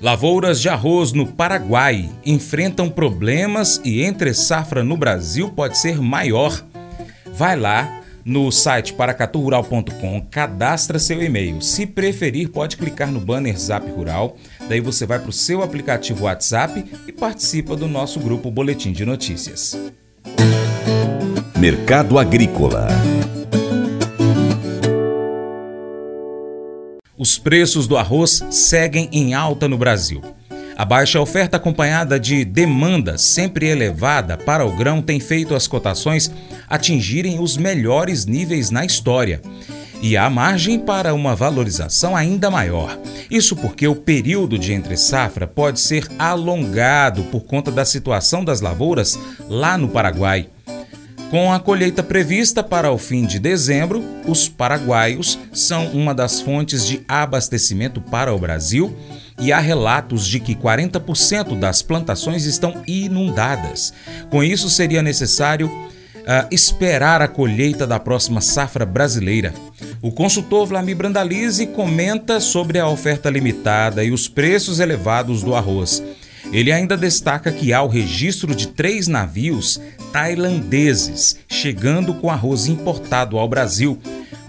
Lavouras de arroz no Paraguai enfrentam problemas e entre safra no Brasil pode ser maior. Vai lá no site paracaturural.com, cadastra seu e-mail. Se preferir, pode clicar no banner Zap Rural. Daí você vai para o seu aplicativo WhatsApp e participa do nosso grupo Boletim de Notícias. Mercado Agrícola. Os preços do arroz seguem em alta no Brasil. A baixa oferta acompanhada de demanda sempre elevada para o grão tem feito as cotações atingirem os melhores níveis na história. E há margem para uma valorização ainda maior. Isso porque o período de entre-safra pode ser alongado por conta da situação das lavouras lá no Paraguai. Com a colheita prevista para o fim de dezembro, os paraguaios são uma das fontes de abastecimento para o Brasil e há relatos de que 40% das plantações estão inundadas. Com isso, seria necessário uh, esperar a colheita da próxima safra brasileira. O consultor Vlamir Brandalize comenta sobre a oferta limitada e os preços elevados do arroz. Ele ainda destaca que há o registro de três navios tailandeses chegando com arroz importado ao Brasil.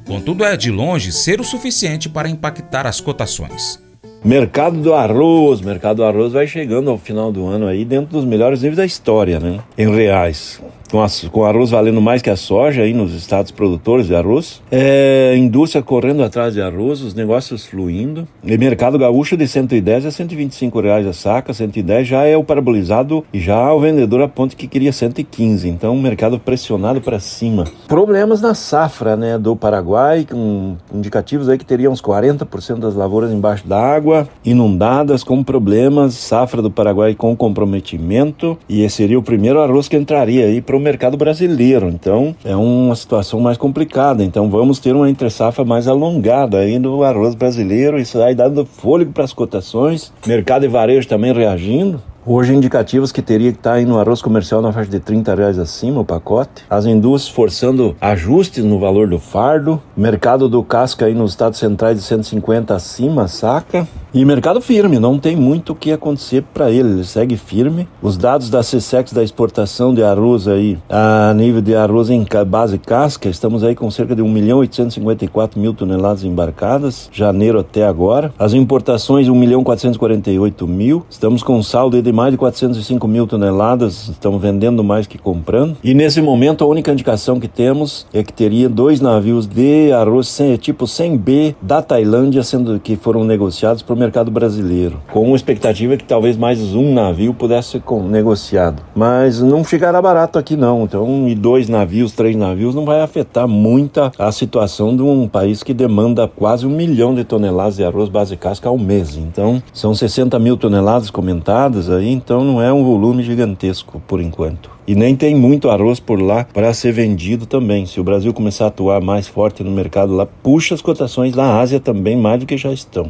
Contudo, é de longe ser o suficiente para impactar as cotações. Mercado do arroz, mercado do arroz vai chegando ao final do ano aí dentro dos melhores níveis da história, né? Em reais com, a, com arroz valendo mais que a soja aí nos estados produtores de arroz. É, indústria correndo atrás de arroz, os negócios fluindo. E mercado gaúcho de 110 a 125 reais a saca, 110 já é o parabolizado e já o vendedor aponta que queria 115. Então o mercado pressionado para cima. Problemas na safra, né, do Paraguai, com indicativos aí que teria uns 40% das lavouras embaixo d'água, inundadas com problemas, safra do Paraguai com comprometimento e esse seria o primeiro arroz que entraria aí para o mercado brasileiro. Então, é uma situação mais complicada. Então, vamos ter uma entre-safra mais alongada aí no arroz brasileiro. Isso aí dando fôlego para as cotações. Mercado e varejo também reagindo. Hoje indicativos que teria que estar aí no arroz comercial na faixa de 30 reais acima o pacote. As indústrias forçando ajustes no valor do fardo. Mercado do casca aí nos estados centrais de 150 acima, saca. E mercado firme, não tem muito o que acontecer para ele, ele segue firme. Os dados da CSEX da exportação de arroz aí, a nível de arroz em base casca, estamos aí com cerca de 1 milhão 854 mil toneladas embarcadas, janeiro até agora. As importações 1 milhão 448 mil, estamos com um saldo de mais de 405 mil toneladas, estamos vendendo mais que comprando. E nesse momento a única indicação que temos é que teria dois navios de arroz tipo 100B da Tailândia sendo que foram negociados o mercado brasileiro, com uma expectativa que talvez mais um navio pudesse ser negociado. Mas não ficará barato aqui não, então e dois navios, três navios não vai afetar muito a situação de um país que demanda quase um milhão de toneladas de arroz base casca ao mês. Então são 60 mil toneladas comentadas aí, então não é um volume gigantesco por enquanto. E nem tem muito arroz por lá para ser vendido também. Se o Brasil começar a atuar mais forte no mercado lá, puxa as cotações da Ásia também mais do que já estão.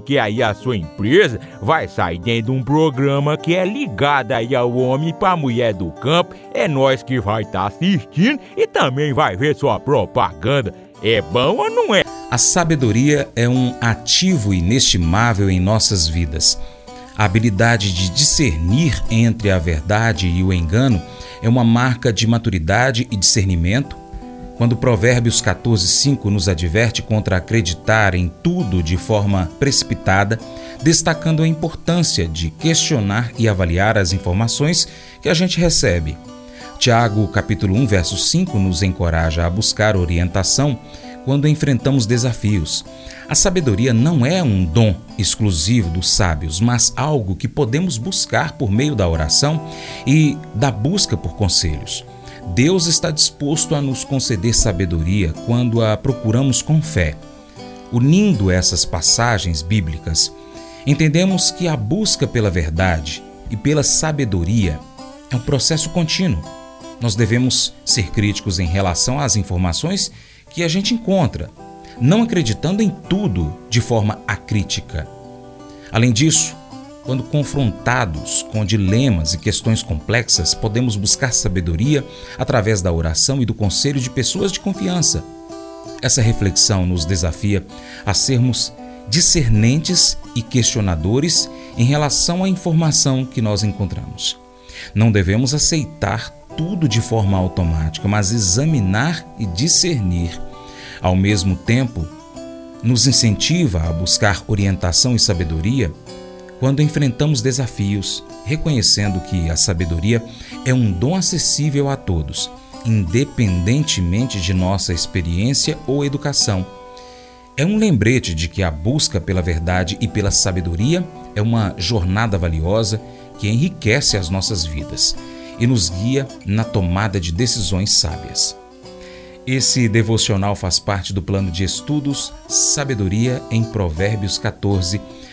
aí a sua empresa vai sair dentro de um programa que é ligado aí ao homem para a mulher do campo. É nós que vai estar tá assistindo e também vai ver sua propaganda. É bom ou não é? A sabedoria é um ativo inestimável em nossas vidas. A habilidade de discernir entre a verdade e o engano é uma marca de maturidade e discernimento. Quando Provérbios 14:5 nos adverte contra acreditar em tudo de forma precipitada, destacando a importância de questionar e avaliar as informações que a gente recebe. Tiago, capítulo 1, verso 5 nos encoraja a buscar orientação quando enfrentamos desafios. A sabedoria não é um dom exclusivo dos sábios, mas algo que podemos buscar por meio da oração e da busca por conselhos. Deus está disposto a nos conceder sabedoria quando a procuramos com fé. Unindo essas passagens bíblicas, Entendemos que a busca pela verdade e pela sabedoria é um processo contínuo. Nós devemos ser críticos em relação às informações que a gente encontra, não acreditando em tudo de forma acrítica. Além disso, quando confrontados com dilemas e questões complexas, podemos buscar sabedoria através da oração e do conselho de pessoas de confiança. Essa reflexão nos desafia a sermos discernentes e questionadores em relação à informação que nós encontramos. Não devemos aceitar tudo de forma automática, mas examinar e discernir. Ao mesmo tempo, nos incentiva a buscar orientação e sabedoria quando enfrentamos desafios, reconhecendo que a sabedoria é um dom acessível a todos, independentemente de nossa experiência ou educação. É um lembrete de que a busca pela verdade e pela sabedoria é uma jornada valiosa que enriquece as nossas vidas e nos guia na tomada de decisões sábias. Esse devocional faz parte do plano de estudos Sabedoria em Provérbios 14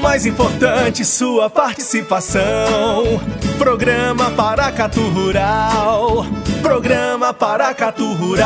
mais importante, sua participação. Programa Paracatu Rural. Programa Paracatu Rural.